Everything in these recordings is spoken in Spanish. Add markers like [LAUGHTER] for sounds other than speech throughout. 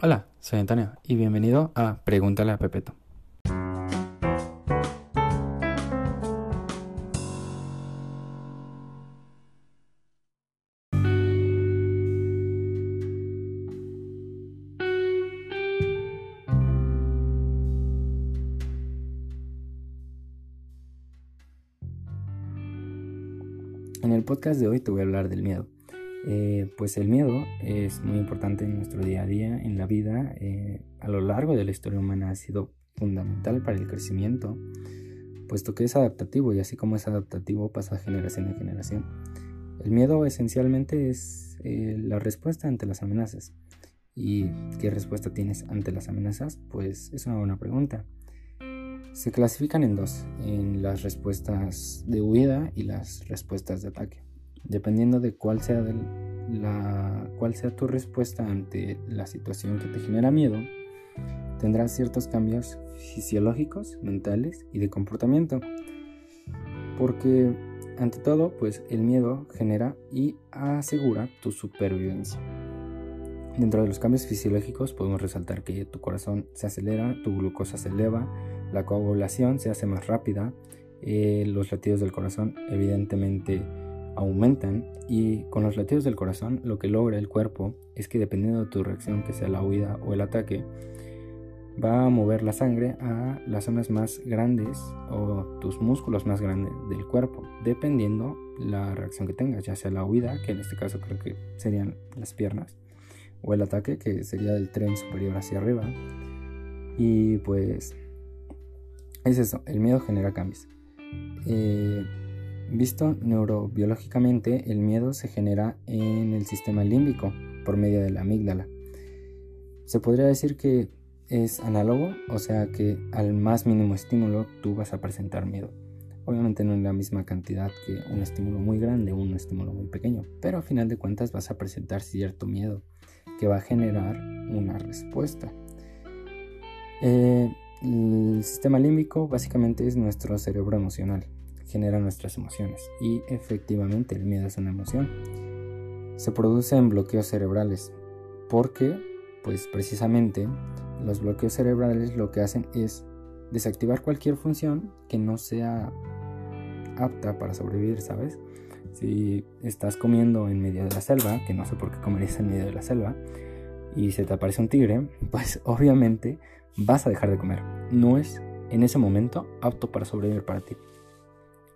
Hola, soy Antonio y bienvenido a Pregúntale a Pepeto. En el podcast de hoy te voy a hablar del miedo. Eh, pues el miedo es muy importante en nuestro día a día, en la vida. Eh, a lo largo de la historia humana ha sido fundamental para el crecimiento, puesto que es adaptativo y así como es adaptativo pasa generación en generación. El miedo esencialmente es eh, la respuesta ante las amenazas. ¿Y qué respuesta tienes ante las amenazas? Pues es una buena pregunta. Se clasifican en dos, en las respuestas de huida y las respuestas de ataque dependiendo de cuál sea, la, cuál sea tu respuesta ante la situación que te genera miedo, tendrás ciertos cambios fisiológicos, mentales y de comportamiento. Porque ante todo, pues el miedo genera y asegura tu supervivencia. Dentro de los cambios fisiológicos podemos resaltar que tu corazón se acelera, tu glucosa se eleva, la coagulación se hace más rápida, eh, los latidos del corazón evidentemente aumentan y con los latidos del corazón lo que logra el cuerpo es que dependiendo de tu reacción, que sea la huida o el ataque, va a mover la sangre a las zonas más grandes o tus músculos más grandes del cuerpo, dependiendo la reacción que tengas, ya sea la huida, que en este caso creo que serían las piernas, o el ataque, que sería del tren superior hacia arriba. Y pues es eso, el miedo genera cambios. Eh, Visto neurobiológicamente, el miedo se genera en el sistema límbico por medio de la amígdala. Se podría decir que es análogo, o sea que al más mínimo estímulo tú vas a presentar miedo. Obviamente no en la misma cantidad que un estímulo muy grande o un estímulo muy pequeño, pero a final de cuentas vas a presentar cierto miedo que va a generar una respuesta. Eh, el sistema límbico básicamente es nuestro cerebro emocional genera nuestras emociones. Y efectivamente el miedo es una emoción. Se produce en bloqueos cerebrales porque, pues precisamente, los bloqueos cerebrales lo que hacen es desactivar cualquier función que no sea apta para sobrevivir, ¿sabes? Si estás comiendo en medio de la selva, que no sé por qué comerías en medio de la selva, y se te aparece un tigre, [LAUGHS] pues obviamente vas a dejar de comer. No es en ese momento apto para sobrevivir para ti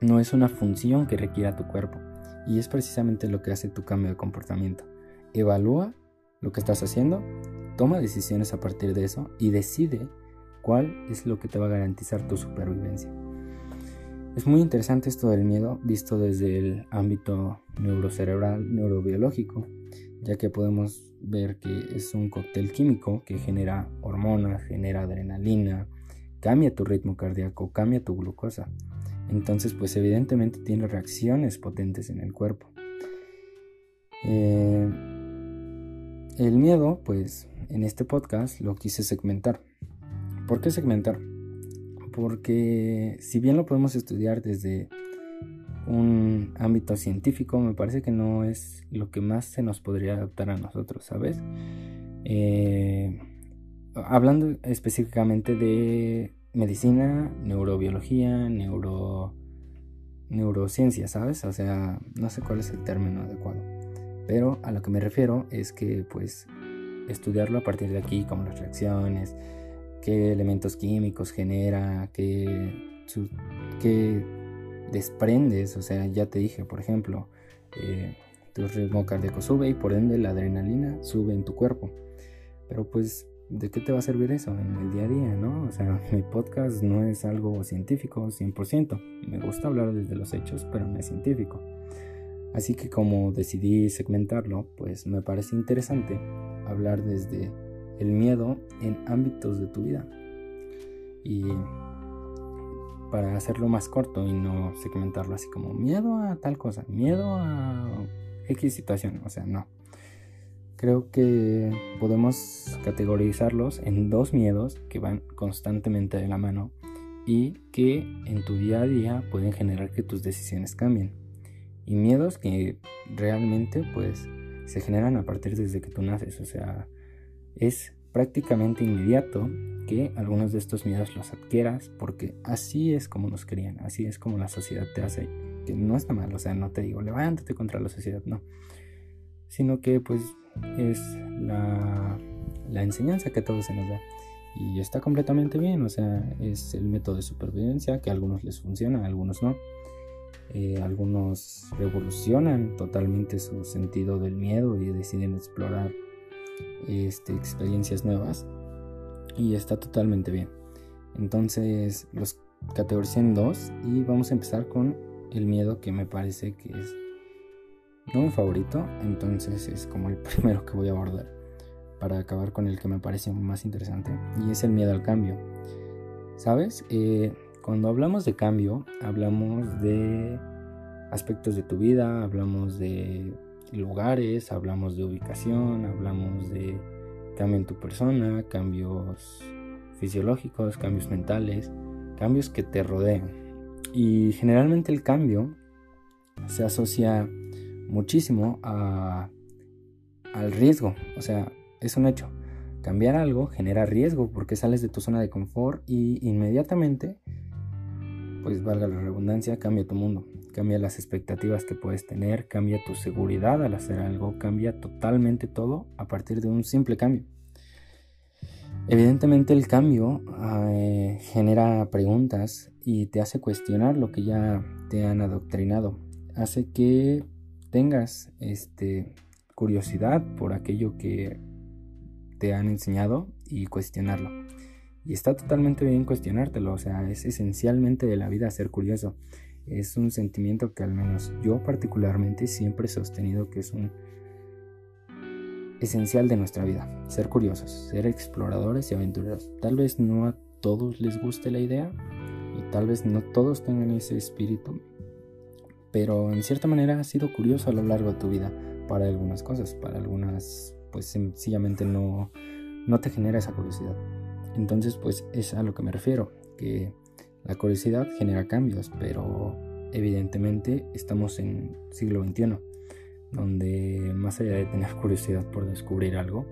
no es una función que requiera tu cuerpo. Y es precisamente lo que hace tu cambio de comportamiento. Evalúa lo que estás haciendo, toma decisiones a partir de eso y decide cuál es lo que te va a garantizar tu supervivencia. Es muy interesante esto del miedo visto desde el ámbito neurocerebral, neurobiológico, ya que podemos ver que es un cóctel químico que genera hormonas, genera adrenalina, cambia tu ritmo cardíaco, cambia tu glucosa. Entonces, pues evidentemente tiene reacciones potentes en el cuerpo. Eh, el miedo, pues en este podcast lo quise segmentar. ¿Por qué segmentar? Porque si bien lo podemos estudiar desde un ámbito científico, me parece que no es lo que más se nos podría adaptar a nosotros, ¿sabes? Eh, hablando específicamente de medicina, neurobiología, neuro, neurociencia, ¿sabes? O sea, no sé cuál es el término adecuado. Pero a lo que me refiero es que pues estudiarlo a partir de aquí, como las reacciones, qué elementos químicos genera, qué, qué desprendes, o sea, ya te dije, por ejemplo, eh, tu ritmo cardíaco sube y por ende la adrenalina sube en tu cuerpo. Pero pues ¿de qué te va a servir eso en el día a día, no? O sea, [LAUGHS] mi podcast no es algo científico 100%. Me gusta hablar desde los hechos, pero no es científico. Así que como decidí segmentarlo, pues me parece interesante hablar desde el miedo en ámbitos de tu vida. Y para hacerlo más corto y no segmentarlo así como miedo a tal cosa, miedo a X situación, o sea, no. Creo que podemos categorizarlos en dos miedos que van constantemente de la mano y que en tu día a día pueden generar que tus decisiones cambien. Y miedos que realmente pues se generan a partir desde que tú naces, o sea, es prácticamente inmediato que algunos de estos miedos los adquieras porque así es como nos crían, así es como la sociedad te hace, que no está mal, o sea, no te digo levántate contra la sociedad, no, sino que pues es la, la enseñanza que a todos se nos da y está completamente bien, o sea, es el método de supervivencia que a algunos les funciona, a algunos no. Eh, algunos revolucionan totalmente su sentido del miedo y deciden explorar este, experiencias nuevas y está totalmente bien. Entonces los categoricé en dos y vamos a empezar con el miedo que me parece que es no mi favorito, entonces es como el [LAUGHS] primero que voy a abordar para acabar con el que me parece más interesante y es el miedo al cambio. ¿Sabes? Eh, cuando hablamos de cambio, hablamos de aspectos de tu vida, hablamos de lugares, hablamos de ubicación, hablamos de cambio en tu persona, cambios fisiológicos, cambios mentales, cambios que te rodean. Y generalmente el cambio se asocia muchísimo al riesgo, o sea, es un hecho. Cambiar algo genera riesgo porque sales de tu zona de confort y inmediatamente pues valga la redundancia, cambia tu mundo, cambia las expectativas que puedes tener, cambia tu seguridad al hacer algo, cambia totalmente todo a partir de un simple cambio. Evidentemente el cambio eh, genera preguntas y te hace cuestionar lo que ya te han adoctrinado, hace que tengas este, curiosidad por aquello que te han enseñado y cuestionarlo. Y está totalmente bien cuestionártelo, o sea, es esencialmente de la vida ser curioso. Es un sentimiento que al menos yo particularmente siempre he sostenido que es un esencial de nuestra vida. Ser curiosos, ser exploradores y aventureros. Tal vez no a todos les guste la idea y tal vez no todos tengan ese espíritu, pero en cierta manera has sido curioso a lo largo de tu vida para algunas cosas, para algunas pues sencillamente no, no te genera esa curiosidad. Entonces, pues es a lo que me refiero, que la curiosidad genera cambios, pero evidentemente estamos en siglo XXI, donde más allá de tener [LAUGHS] curiosidad por descubrir algo,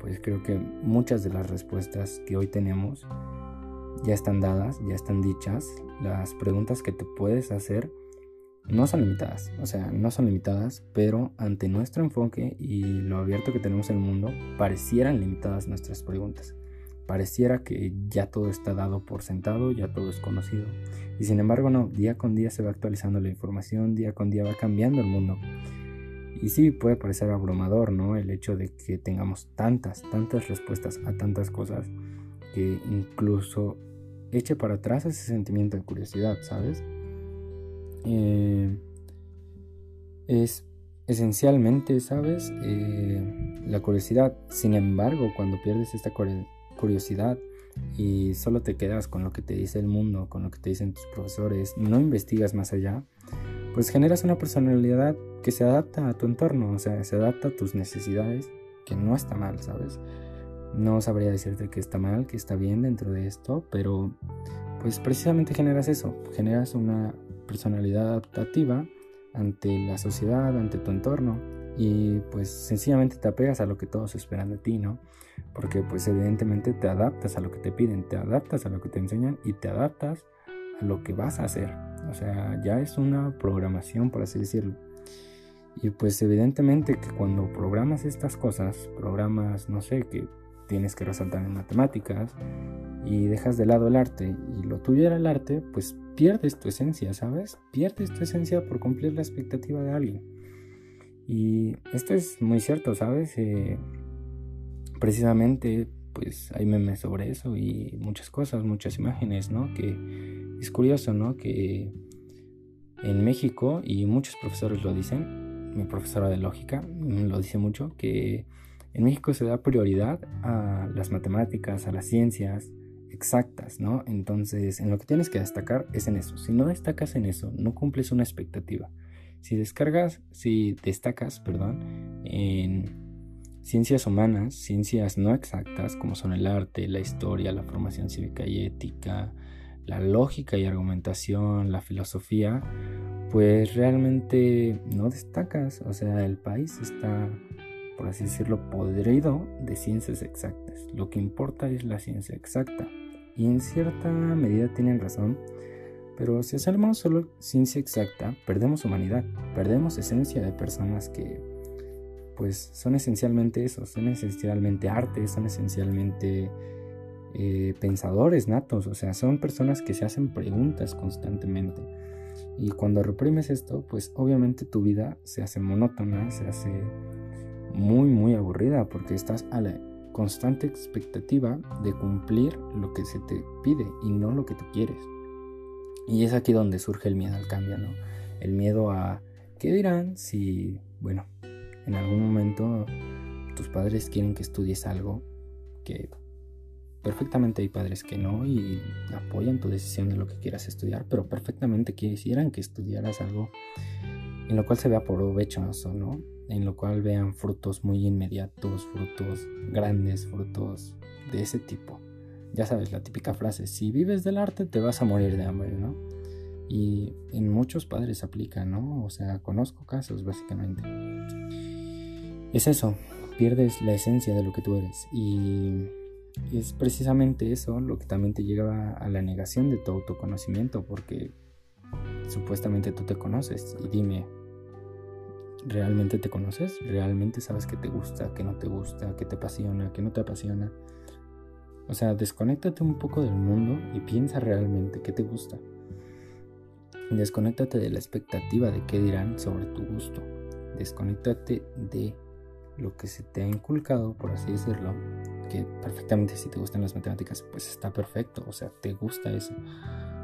pues creo que muchas de las respuestas que hoy tenemos ya están dadas, ya están dichas. Las preguntas que te puedes hacer no son limitadas, o sea, no son limitadas, pero ante nuestro enfoque y lo abierto que tenemos en el mundo, parecieran limitadas nuestras preguntas. Pareciera que ya todo está dado por sentado, ya todo es conocido. Y sin embargo no, día con día se va actualizando la información, día con día va cambiando el mundo. Y sí puede parecer abrumador, ¿no? El hecho de que tengamos tantas, tantas respuestas a tantas cosas que incluso eche para atrás ese sentimiento de curiosidad, ¿sabes? Eh, es esencialmente, ¿sabes? Eh, la curiosidad. Sin embargo, cuando pierdes esta curiosidad y solo te quedas con lo que te dice el mundo, con lo que te dicen tus profesores, no investigas más allá, pues generas una personalidad que se adapta a tu entorno, o sea, se adapta a tus necesidades, que no está mal, ¿sabes? No sabría decirte que está mal, que está bien dentro de esto, pero pues precisamente generas eso, generas una personalidad adaptativa ante la sociedad, ante tu entorno y pues sencillamente te apegas a lo que todos esperan de ti, ¿no? Porque pues evidentemente te adaptas a lo que te piden, te adaptas a lo que te enseñan y te adaptas a lo que vas a hacer. O sea, ya es una programación, por así decirlo. Y pues evidentemente que cuando programas estas cosas, programas, no sé, que tienes que resaltar en matemáticas y dejas de lado el arte y lo tuyo era el arte, pues pierdes tu esencia, ¿sabes? Pierdes tu esencia por cumplir la expectativa de alguien. Y esto es muy cierto, ¿sabes? Eh, precisamente, pues hay memes sobre eso y muchas cosas, muchas imágenes, ¿no? Que es curioso, ¿no? Que en México, y muchos profesores lo dicen, mi profesora de lógica lo dice mucho, que en México se da prioridad a las matemáticas, a las ciencias, exactas, ¿no? Entonces, en lo que tienes que destacar es en eso. Si no destacas en eso, no cumples una expectativa. Si descargas, si destacas, perdón, en ciencias humanas, ciencias no exactas, como son el arte, la historia, la formación cívica y ética, la lógica y argumentación, la filosofía, pues realmente no destacas. O sea, el país está por así decirlo, podrido de ciencias exactas. Lo que importa es la ciencia exacta. Y en cierta medida tienen razón, pero si hacemos solo ciencia exacta, perdemos humanidad, perdemos esencia de personas que pues son esencialmente eso, son esencialmente arte, son esencialmente eh, pensadores natos, o sea, son personas que se hacen preguntas constantemente. Y cuando reprimes esto, pues obviamente tu vida se hace monótona, se hace muy, muy aburrida, porque estás a la constante expectativa de cumplir lo que se te pide y no lo que tú quieres. Y es aquí donde surge el miedo al cambio, ¿no? El miedo a qué dirán si, bueno, en algún momento tus padres quieren que estudies algo que perfectamente hay padres que no y apoyan tu decisión de lo que quieras estudiar, pero perfectamente quisieran que estudiaras algo en lo cual se vea provechoso, ¿no? En lo cual vean frutos muy inmediatos, frutos grandes, frutos de ese tipo. Ya sabes, la típica frase, si vives del arte te vas a morir de hambre, ¿no? Y en muchos padres aplica, ¿no? O sea, conozco casos básicamente. Es eso, pierdes la esencia de lo que tú eres y es precisamente eso lo que también te lleva a la negación de tu autoconocimiento, porque supuestamente tú te conoces. Y dime, ¿realmente te conoces? ¿Realmente sabes qué te gusta, qué no te gusta, qué te apasiona, qué no te apasiona? O sea, desconéctate un poco del mundo y piensa realmente qué te gusta. Desconéctate de la expectativa de qué dirán sobre tu gusto. Desconéctate de lo que se te ha inculcado, por así decirlo, que perfectamente si te gustan las matemáticas, pues está perfecto, o sea, te gusta eso,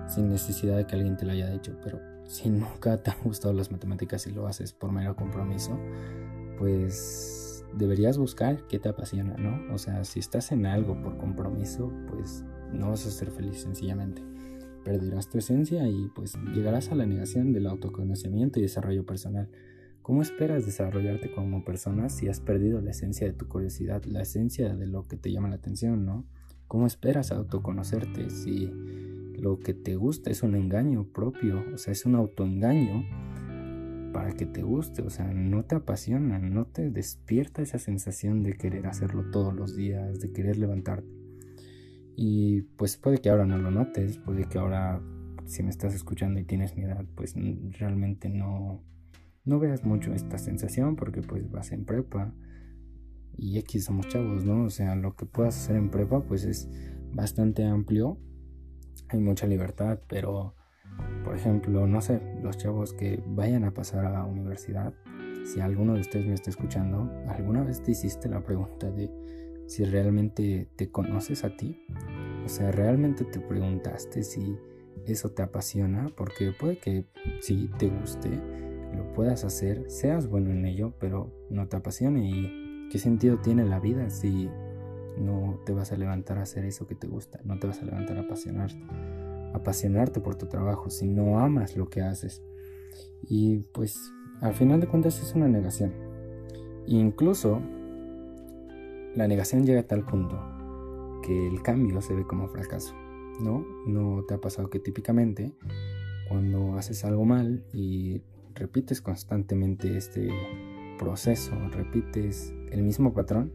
sin necesidad de que alguien te lo haya dicho, pero si [LAUGHS] nunca te han gustado las matemáticas y lo haces por mero compromiso, pues deberías buscar qué te apasiona, ¿no? O sea, si estás en algo por compromiso, pues no vas a ser feliz sencillamente. Perderás tu esencia y pues llegarás a la negación del autoconocimiento y desarrollo personal. ¿Cómo esperas desarrollarte como persona si has perdido la esencia de tu curiosidad, la esencia de lo que te llama la atención, ¿no? ¿Cómo esperas autoconocerte si lo que te gusta es un engaño propio, o sea, es un autoengaño para que te guste, o sea, no te apasiona, no te despierta esa sensación de querer hacerlo todos los días, de querer levantarte. Y pues puede que ahora no lo notes, puede que ahora si me estás escuchando y tienes mi edad, pues realmente no no veas mucho esta sensación porque pues vas en prepa y X somos chavos, ¿no? O sea, lo que puedas hacer en prepa pues es bastante amplio, hay mucha libertad, pero por ejemplo, no sé, los chavos que vayan a pasar a la universidad, si alguno de ustedes me está escuchando, ¿alguna vez te hiciste la pregunta de si realmente te conoces a ti? O sea, ¿realmente te preguntaste si eso te apasiona? Porque puede que sí te guste, lo puedas hacer, seas bueno en ello, pero no te apasione. ¿Y qué sentido tiene la vida si no te vas a levantar a hacer eso que te gusta? No te vas a levantar a apasionarte, por tu trabajo si no amas lo que haces. Y pues al final de cuentas es una negación. Incluso la negación llega a tal punto que el cambio se ve como fracaso. ¿No? ¿No te ha pasado que típicamente cuando haces algo mal y repites constantemente este proceso, repites el mismo patrón,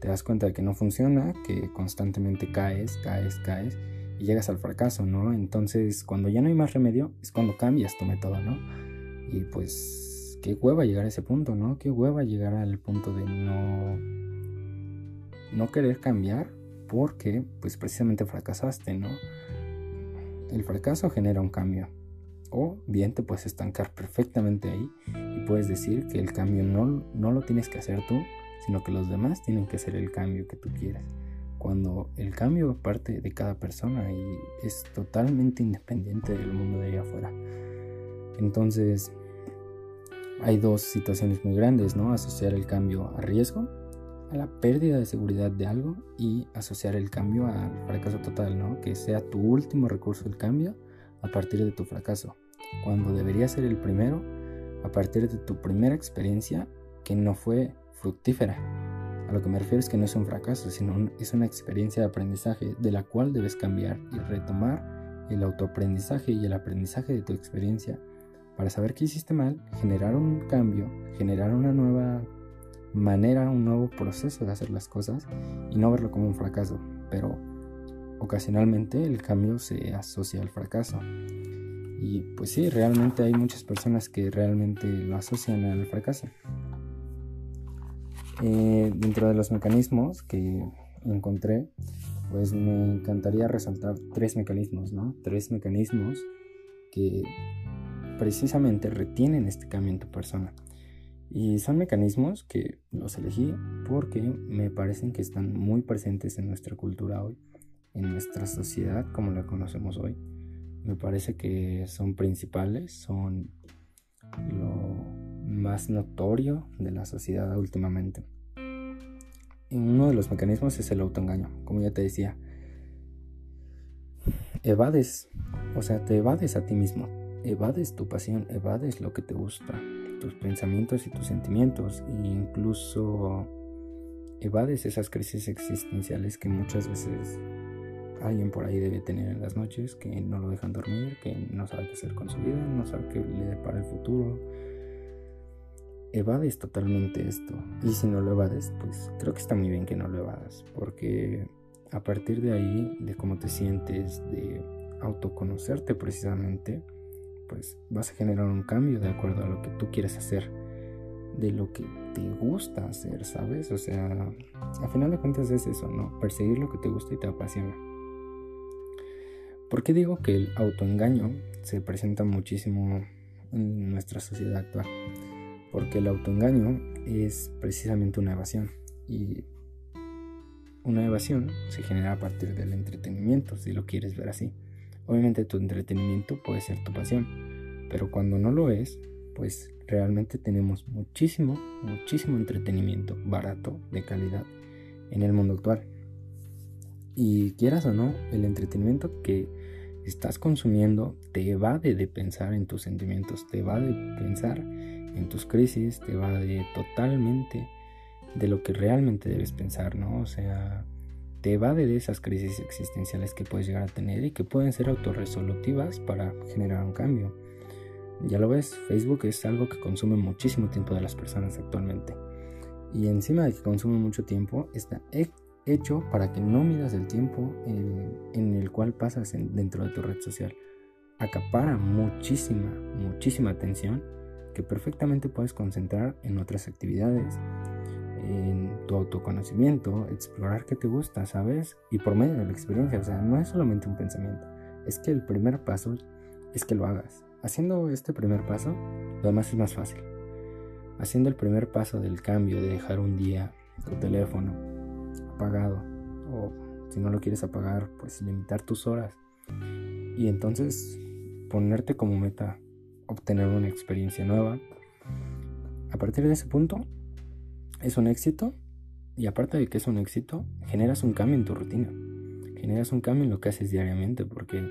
te das cuenta de que no funciona, que constantemente caes, caes, caes y llegas al fracaso, ¿no? Entonces, cuando ya no hay más remedio, es cuando cambias tu método, ¿no? Y pues, qué hueva llegar a ese punto, ¿no? Qué hueva llegar al punto de no no querer cambiar porque pues precisamente fracasaste, ¿no? El fracaso genera un cambio. O bien te puedes estancar perfectamente ahí y puedes decir que el cambio no, no lo tienes que hacer tú, sino que los demás tienen que hacer el cambio que tú quieres. Cuando el cambio parte de cada persona y es totalmente independiente del mundo de allá afuera. Entonces, hay dos situaciones muy grandes, ¿no? Asociar el cambio a riesgo, a la pérdida de seguridad de algo y asociar el cambio al fracaso total, ¿no? Que sea tu último recurso el cambio a partir de tu fracaso, cuando debería ser el primero a partir de tu primera experiencia que no fue fructífera. A lo que me refiero es que no es un fracaso, sino es una experiencia de aprendizaje de la cual debes cambiar y retomar el autoaprendizaje y el aprendizaje de tu experiencia para saber qué hiciste mal, generar un cambio, generar una nueva manera, un nuevo proceso de hacer las cosas y no verlo como un fracaso. Pero ocasionalmente el cambio se asocia al fracaso. Y pues sí, realmente hay muchas personas que realmente lo asocian al fracaso. Eh, dentro de los mecanismos que encontré, pues me encantaría resaltar tres mecanismos, ¿no? Tres mecanismos que precisamente retienen este cambio en tu persona. Y son mecanismos que los elegí porque me parecen que están muy presentes en nuestra cultura hoy, en nuestra sociedad como la conocemos hoy. Me parece que son principales, son lo más notorio de la sociedad últimamente. Y uno de los mecanismos es el autoengaño, como ya te decía. Evades, o sea, te evades a ti mismo, evades tu pasión, evades lo que te gusta, tus pensamientos y tus sentimientos, e incluso evades esas crisis existenciales que muchas veces alguien por ahí debe tener en las noches, que no lo dejan dormir, que no sabe qué hacer con su vida, no sabe qué le depara el futuro. Evades totalmente esto. Y si no lo evades, pues creo que está muy bien que no lo evadas, porque a partir de ahí, de cómo te sientes, de autoconocerte precisamente, pues vas a generar un cambio de acuerdo a lo que tú quieres hacer, de lo que te gusta hacer, ¿sabes? O sea, a final de cuentas es eso, ¿no? Perseguir lo que te gusta y te apasiona. ¿Por qué digo que el autoengaño se presenta muchísimo en nuestra sociedad actual? Porque el autoengaño es precisamente una evasión y una evasión se genera a partir del entretenimiento, si lo quieres ver así. Obviamente tu entretenimiento puede ser tu pasión, pero cuando no lo es, pues realmente tenemos muchísimo, muchísimo entretenimiento barato, de calidad, en el mundo actual. Y quieras o no, el entretenimiento que estás consumiendo te evade de pensar en tus sentimientos, te evade de pensar en tus crisis, te evade totalmente de lo que realmente debes pensar, ¿no? O sea, te evade de esas crisis existenciales que puedes llegar a tener y que pueden ser autorresolutivas para generar un cambio. Ya lo ves, Facebook es algo que consume muchísimo tiempo de las personas actualmente. Y encima de que consume mucho tiempo, está hecho para que no midas el tiempo en, el cual pasas dentro de tu red social. Acapara muchísima, muchísima atención que perfectamente puedes concentrar en otras actividades, en tu autoconocimiento, explorar qué te gusta, ¿sabes? Y por medio de la experiencia, o sea, no es solamente un pensamiento, es que el primer paso es que lo hagas. Haciendo este primer paso, lo demás es más fácil. Haciendo el primer paso del cambio de dejar un día tu teléfono apagado o si no lo quieres apagar, pues limitar tus horas y entonces ponerte como meta obtener una experiencia nueva. A partir de ese punto, es un éxito y aparte de que es un éxito, generas un cambio en tu rutina. Generas un cambio en lo que haces diariamente porque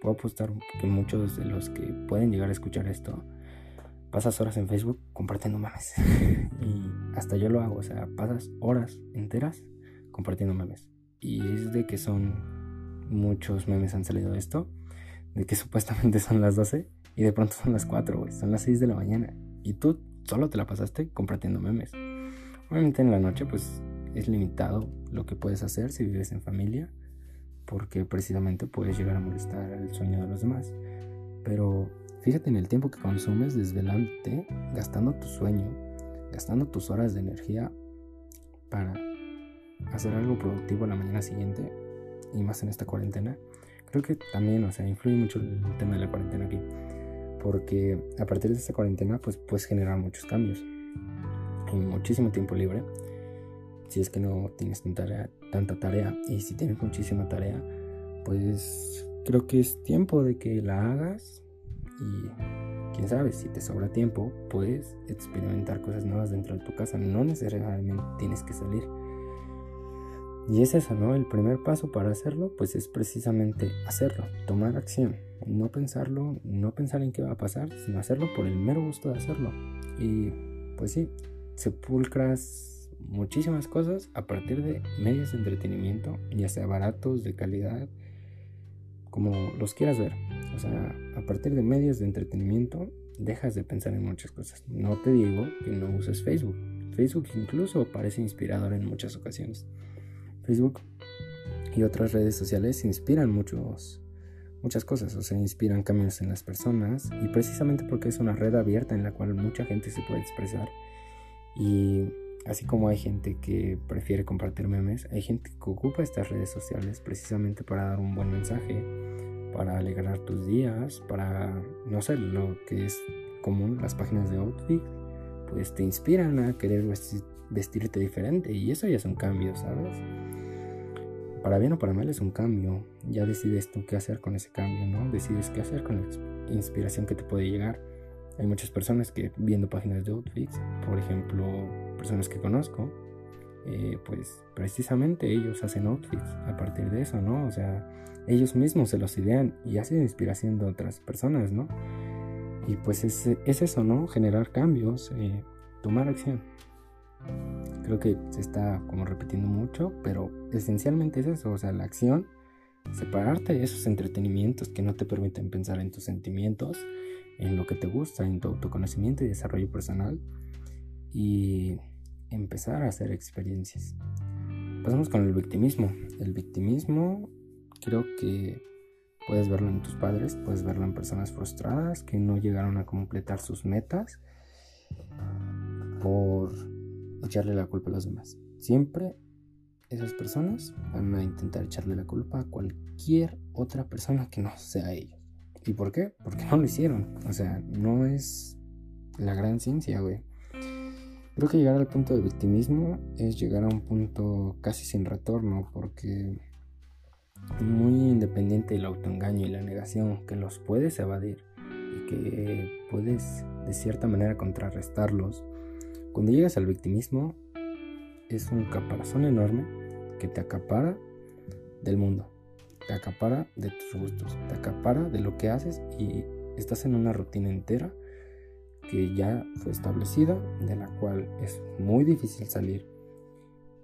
puedo apostar que muchos de los que pueden llegar a escuchar esto pasas horas en Facebook compartiendo memes. [LAUGHS] y hasta yo lo hago, o sea, pasas horas enteras compartiendo memes. Y es de que son muchos memes han salido de esto, de que [LAUGHS] supuestamente son las 12 y de pronto son las 4, güey, son las 6 de la mañana. Y tú solo te la pasaste compartiendo memes. Obviamente en la noche pues es limitado lo que puedes hacer si vives en familia, porque precisamente puedes llegar a molestar el sueño de los demás. Pero fíjate en el tiempo que consumes desvelándote, gastando tu sueño, gastando tus horas de energía para hacer algo productivo la mañana siguiente y más en esta cuarentena. Creo que también, o sea, influye mucho el tema de la cuarentena aquí, porque a partir de esta cuarentena pues puedes generar muchos cambios muchísimo tiempo libre, si es que no tienes tanta, tanta tarea y si tienes muchísima tarea, pues creo que es tiempo de que la hagas y quién sabe, si te sobra tiempo, puedes experimentar cosas nuevas dentro de tu casa, no necesariamente tienes que salir. Y es eso, ¿no? El primer paso para hacerlo, pues es precisamente hacerlo, tomar acción, no pensarlo, no pensar en qué va a pasar, sino hacerlo por el mero gusto de hacerlo. Y pues sí, sepulcras muchísimas cosas a partir de medios de entretenimiento, ya sea baratos, de calidad, como los quieras ver. O sea, a partir de medios de entretenimiento dejas de pensar en muchas cosas. No te digo que no uses Facebook. Facebook incluso parece inspirador en muchas ocasiones. Facebook y otras redes sociales inspiran muchos, muchas cosas, o sea, inspiran cambios en las personas y precisamente porque es una red abierta en la cual mucha gente se puede expresar y así como hay gente que prefiere compartir memes, hay gente que ocupa estas redes sociales precisamente para dar un buen mensaje, para alegrar tus días, para, no sé, lo que es común, las páginas de outfit, pues te inspiran a querer vestirte diferente y eso ya es un cambio, ¿sabes? Para bien o para mal es un cambio, ya decides tú qué hacer con ese cambio, ¿no? Decides qué hacer con la inspiración que te puede llegar. Hay muchas personas que viendo páginas de outfits, por ejemplo, personas que conozco, eh, pues precisamente ellos hacen outfits a partir de eso, ¿no? O sea, ellos mismos se los idean y hacen inspiración de otras personas, ¿no? Y pues es, es eso, ¿no? Generar cambios, eh, tomar acción. Creo que se está como repitiendo mucho, pero esencialmente es eso, o sea, la acción, separarte de esos entretenimientos que no te permiten pensar en tus sentimientos, en lo que te gusta, en tu autoconocimiento y desarrollo personal y empezar a hacer experiencias. Pasamos con el victimismo. El victimismo creo que puedes verlo en tus padres, puedes verlo en personas frustradas que no llegaron a completar sus metas por echarle la culpa a los demás. Siempre esas personas van a intentar echarle la culpa a cualquier otra persona que no sea ellos. ¿Y por qué? Porque no lo hicieron. O sea, no es la gran ciencia, güey. Creo que llegar al punto de victimismo es llegar a un punto casi sin retorno porque muy independiente del autoengaño y la negación que los puedes evadir y que puedes de cierta manera contrarrestarlos, cuando llegas al victimismo es un caparazón enorme que te acapara del mundo, te acapara de tus gustos, te acapara de lo que haces y estás en una rutina entera que ya fue establecida, de la cual es muy difícil salir.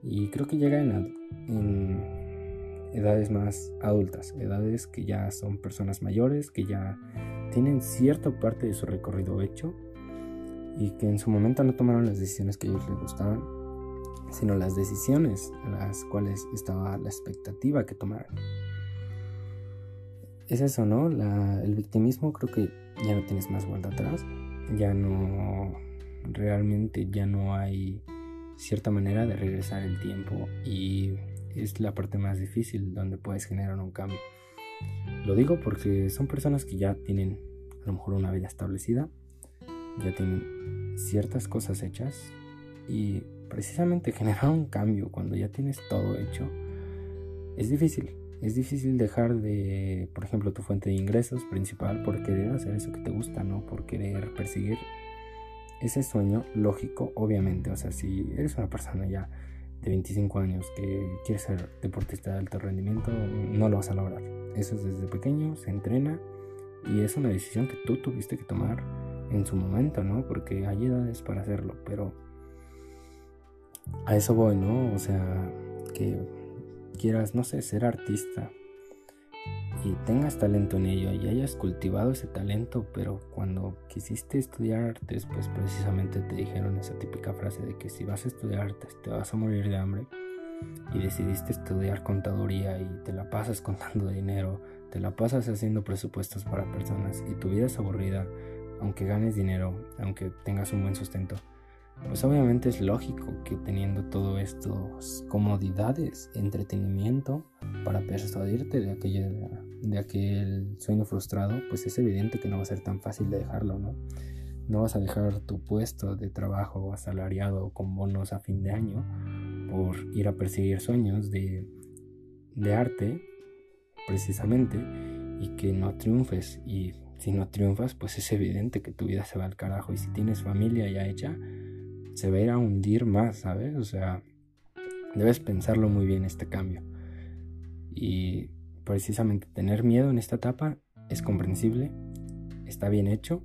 Y creo que llega en, edades más adultas, edades que ya son personas mayores, que ya tienen cierta parte de su recorrido hecho y que en su momento no tomaron las decisiones que a ellos les gustaban, sino las decisiones a las cuales estaba la expectativa que tomaran. Es eso, ¿no? el victimismo creo que ya no tienes más vuelta atrás ya no, realmente ya no hay cierta manera de regresar el tiempo y es la parte más difícil donde puedes generar un cambio. Lo digo porque son personas que ya tienen a lo mejor una vida establecida, ya tienen ciertas cosas hechas y precisamente [LAUGHS] generar un cambio cuando ya tienes todo hecho es difícil. Es difícil dejar de, por ejemplo, tu fuente de ingresos principal por querer hacer eso que te gusta, ¿no? Por querer perseguir ese sueño lógico, obviamente. O sea, si eres una persona ya de 25 años que quiere ser deportista de alto rendimiento, no lo vas a lograr. Eso es desde pequeño, se entrena y es una decisión que tú tuviste que tomar en su momento, ¿no? Porque hay edades para hacerlo, pero a eso voy, ¿no? O sea, que quieras, no sé, ser artista y tengas talento en ello y hayas cultivado ese talento, pero cuando quisiste estudiar artes, pues precisamente te dijeron esa típica frase de que si vas a estudiar artes te vas a morir de hambre y decidiste estudiar contaduría y te la pasas [LAUGHS] contando dinero, te la pasas haciendo presupuestos para personas y tu vida es aburrida, aunque ganes dinero, aunque tengas un buen sustento pues obviamente es lógico que teniendo todo estos comodidades, entretenimiento para persuadirte de aquel, de aquel sueño frustrado, pues es evidente que no va a ser tan fácil de dejarlo, ¿no? No vas a dejar tu puesto de trabajo asalariado con bonos a fin de año por ir a perseguir sueños de, de arte, precisamente, y que no triunfes. Y si no triunfas, pues es evidente que tu vida se va al carajo. Y si tienes familia ya hecha, se va a ir a hundir más, ¿sabes? O sea, debes pensarlo muy bien este cambio. Y precisamente tener miedo en esta etapa es comprensible, está bien hecho.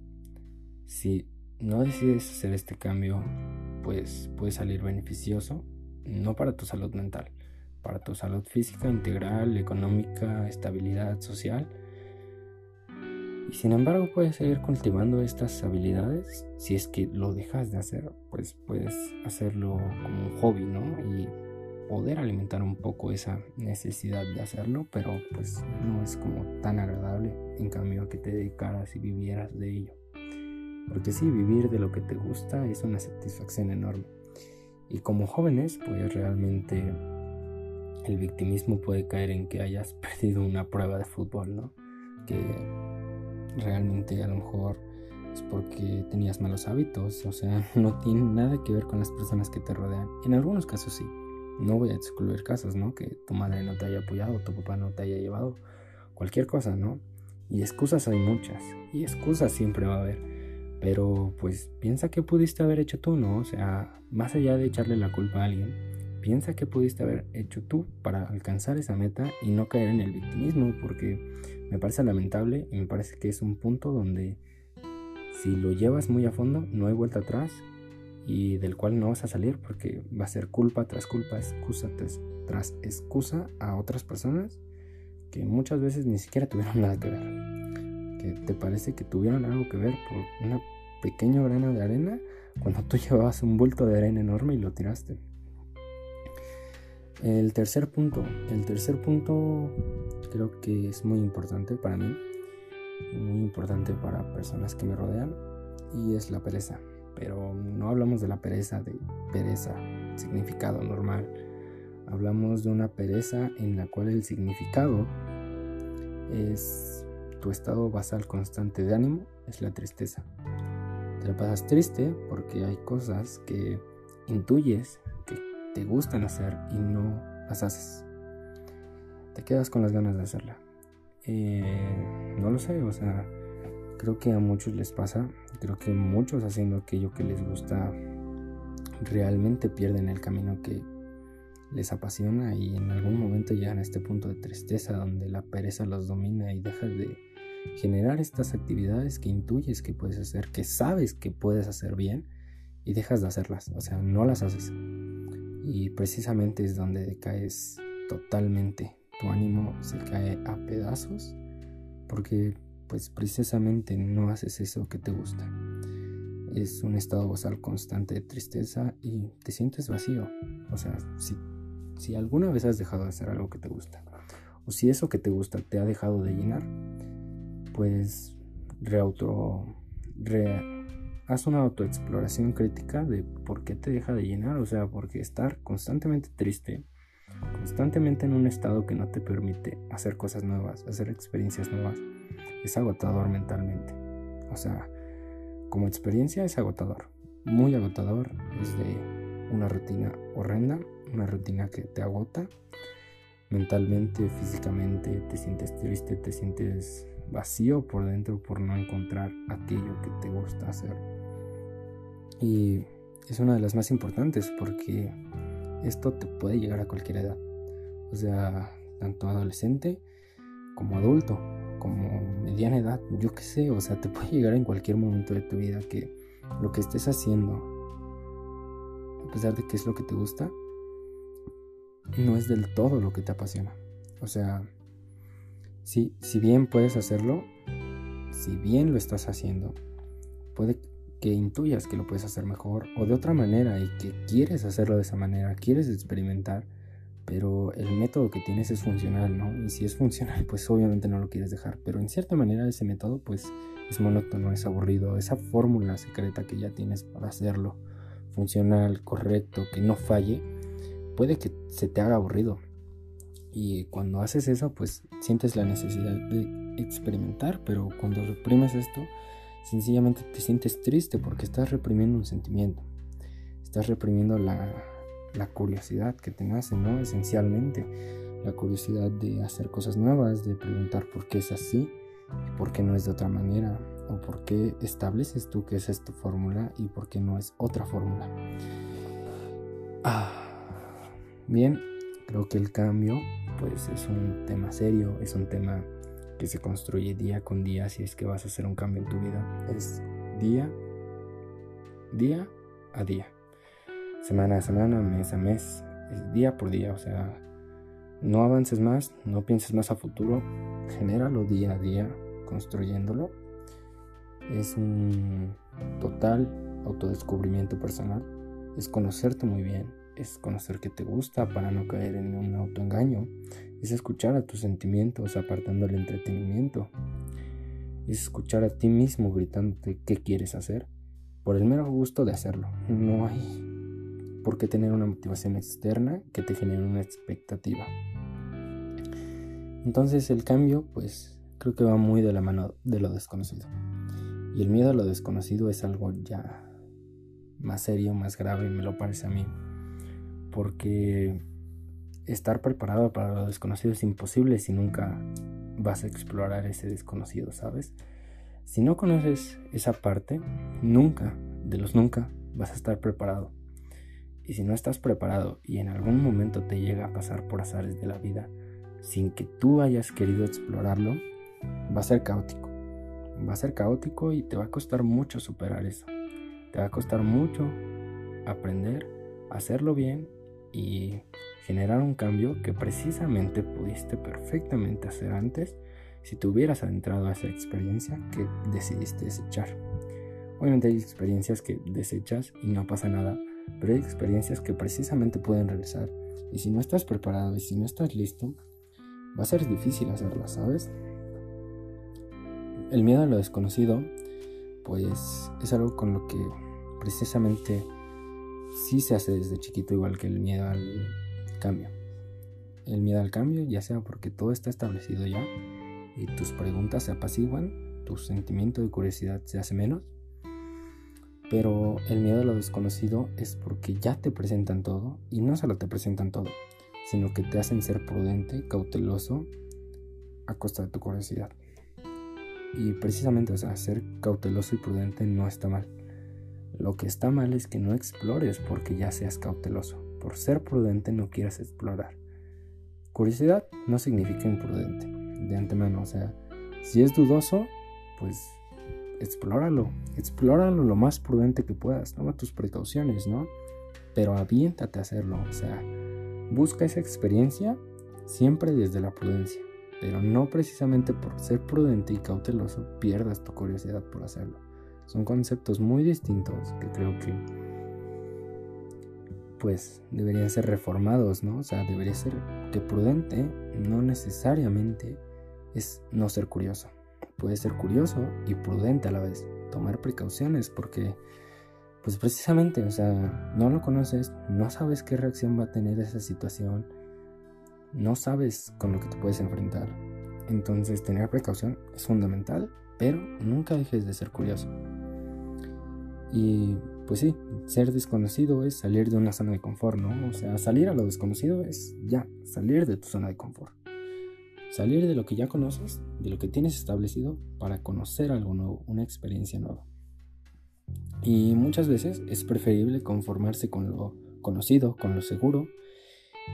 Si no decides hacer este cambio, pues puede salir beneficioso, no para tu salud mental, para tu salud física, integral, económica, estabilidad social Sin embargo puedes seguir cultivando estas habilidades. Si es que lo dejas de hacer, pues puedes hacerlo como un hobby, ¿no? Y poder alimentar un poco esa necesidad de hacerlo, pero pues no es como tan agradable en cambio que te dedicaras y vivieras de ello. Porque sí, vivir de lo que te gusta es una satisfacción enorme. Y como jóvenes, pues realmente el victimismo puede caer en que hayas [LAUGHS] perdido una prueba de fútbol, ¿no? Que realmente a lo mejor es porque tenías malos hábitos, o sea, [LAUGHS] no tiene nada que ver con las personas que te rodean. En algunos casos sí. No voy a excluir casos, ¿no? Que tu madre no te haya apoyado, tu papá no te haya llevado, cualquier cosa, ¿no? Y excusas hay muchas, y excusas siempre va a haber. Pero pues piensa que pudiste haber hecho tú, ¿no? O sea, más allá de echarle la culpa a alguien, piensa que pudiste haber hecho tú para alcanzar esa meta y no caer en el victimismo, porque me parece lamentable y me parece que es un punto donde si lo llevas muy a fondo no hay vuelta atrás y del cual no vas a salir porque va a ser culpa tras culpa, excusa tras, excusa a otras personas que muchas veces ni siquiera tuvieron [LAUGHS] nada que ver. Que te parece que tuvieron algo que ver por una pequeño grano de arena cuando tú [LAUGHS] llevabas un bulto de arena enorme y lo tiraste. El tercer punto, el tercer punto creo que es muy importante para mí, muy importante para personas que me rodean y es la pereza. Pero no hablamos de la pereza de pereza, significado normal. Hablamos de una pereza en la cual el significado es tu estado basal constante de ánimo, es la tristeza. Te la pasas triste porque hay cosas que intuyes te gustan hacer y no las haces. Te quedas con las ganas de hacerla. Eh, no lo sé, o sea, creo que a muchos les pasa. Creo que muchos haciendo aquello que les gusta realmente pierden el camino que les apasiona y en algún momento llegan a este punto de tristeza donde la pereza los domina y dejas de generar estas actividades que intuyes que puedes hacer, que sabes que puedes hacer bien y dejas de hacerlas, o sea, no las haces y precisamente es donde decaes totalmente. Tu ánimo se cae a pedazos porque pues precisamente no haces eso que te gusta. Es un estado basal constante de tristeza y te sientes vacío. O sea, si, si alguna vez has dejado de hacer algo que te gusta, o si eso que te gusta te ha dejado de llenar, pues reauto, re, haz una autoexploración crítica de por qué te deja de llenar, o sea, porque estar constantemente triste, constantemente en un estado que no te permite hacer cosas nuevas, hacer experiencias nuevas, es agotador mentalmente. O sea, como experiencia es agotador, muy agotador, es de una rutina horrenda, una rutina que te agota mentalmente, físicamente, te sientes triste, te sientes vacío por dentro por no encontrar aquello que te gusta hacer. Y es una de las más importantes porque esto te puede llegar a cualquier edad. O sea, tanto adolescente como adulto, como mediana edad, yo qué sé, o sea, te [LAUGHS] puede llegar en cualquier momento de tu vida que lo que estés haciendo, a pesar de que es lo que te gusta, no es del todo lo que te apasiona. O sea, si, si bien puedes hacerlo, si bien lo estás haciendo, puede que intuyas que lo puedes hacer mejor o de otra manera y que quieres hacerlo de esa manera, quieres experimentar, pero el método que tienes es funcional, ¿no? Y si es funcional, [LAUGHS] pues obviamente no lo quieres dejar, pero en cierta manera ese método pues es monótono, es aburrido, esa fórmula secreta que ya tienes para hacerlo funcional, correcto, que no falle, puede que se te haga aburrido, y cuando haces eso, pues sientes la necesidad de experimentar, pero cuando reprimes esto, sencillamente te sientes triste porque estás reprimiendo un sentimiento. Estás reprimiendo la, la curiosidad que te nace, ¿no? Esencialmente, la curiosidad de hacer cosas nuevas, de preguntar por qué es así, por qué no es de otra manera, o por qué estableces tú que esa es tu fórmula y por qué no es otra fórmula. Ah, bien, creo que el cambio pues es un tema serio, es un tema que se construye día con día si es que vas a hacer un cambio en tu vida. Es día, día a día, semana a semana, mes a mes, es día por día, o sea, no avances más, no pienses más a futuro, genéralo día a día, construyéndolo Es un total autodescubrimiento personal. Es conocerte muy bien. Es conocer qué te gusta para no caer en un autoengaño. Es escuchar a tus sentimientos apartando el entretenimiento. Es escuchar a ti mismo gritándote qué quieres hacer por el mero gusto de hacerlo. No hay por qué tener una motivación externa que te genere una expectativa. Entonces el cambio, pues creo que va muy de la mano de lo desconocido. Y el miedo a lo desconocido es algo ya más serio, más grave, me lo parece a mí. Porque estar preparado para lo desconocido es imposible si nunca vas a explorar ese desconocido, ¿sabes? Si no conoces esa parte, nunca, de los nunca, vas a estar preparado. Y si no estás preparado y en algún momento te llega a pasar por azares de la vida sin que tú hayas querido explorarlo, va a ser caótico. Va a ser caótico y te va a costar mucho superar eso. Te va a costar mucho aprender, hacerlo bien y generar un cambio que precisamente pudiste perfectamente hacer antes si te hubieras adentrado a esa experiencia que decidiste desechar. Obviamente hay experiencias que desechas y no pasa nada, pero hay experiencias que precisamente pueden regresar. Y si no estás preparado y si no estás listo, va a ser difícil hacerlas, ¿sabes? El miedo a lo desconocido, pues es algo con lo que precisamente sí se hace desde chiquito, igual que el miedo al cambio. El miedo al cambio, ya sea porque todo está establecido ya y tus preguntas se apaciguan, tu sentimiento de curiosidad se hace menos. Pero el miedo a lo desconocido es porque ya te presentan todo y no solo te presentan todo, sino que te hacen ser prudente, cauteloso a costa de tu curiosidad. Y precisamente, o ser cauteloso y prudente no está mal. Lo que está mal es que no explores porque ya seas cauteloso. Por ser prudente no quieras explorar. Curiosidad no significa imprudente de antemano. O sea, si es dudoso, pues explóralo. Explóralo lo más prudente que puedas. Toma tus precauciones, ¿no? Pero aviéntate a hacerlo. O sea, busca esa experiencia siempre desde la prudencia. Pero no precisamente por ser prudente y cauteloso pierdas tu curiosidad por hacerlo. Son conceptos muy distintos que creo que pues deberían ser reformados, ¿no? O sea, debería ser que prudente no necesariamente es no ser curioso. Puede ser curioso y prudente a la vez. Tomar precauciones porque, pues precisamente, o sea, no lo conoces, no sabes qué reacción va a tener esa situación, no sabes con lo que te puedes enfrentar. Entonces, tener precaución es fundamental, pero nunca dejes de ser curioso. Y pues sí, ser desconocido es salir de una zona de confort, ¿no? O sea, salir a lo desconocido es ya, salir de tu zona de confort. Salir de lo que ya conoces, de lo que tienes establecido, para conocer algo nuevo, una experiencia nueva. Y muchas veces es preferible conformarse con lo conocido, con lo seguro,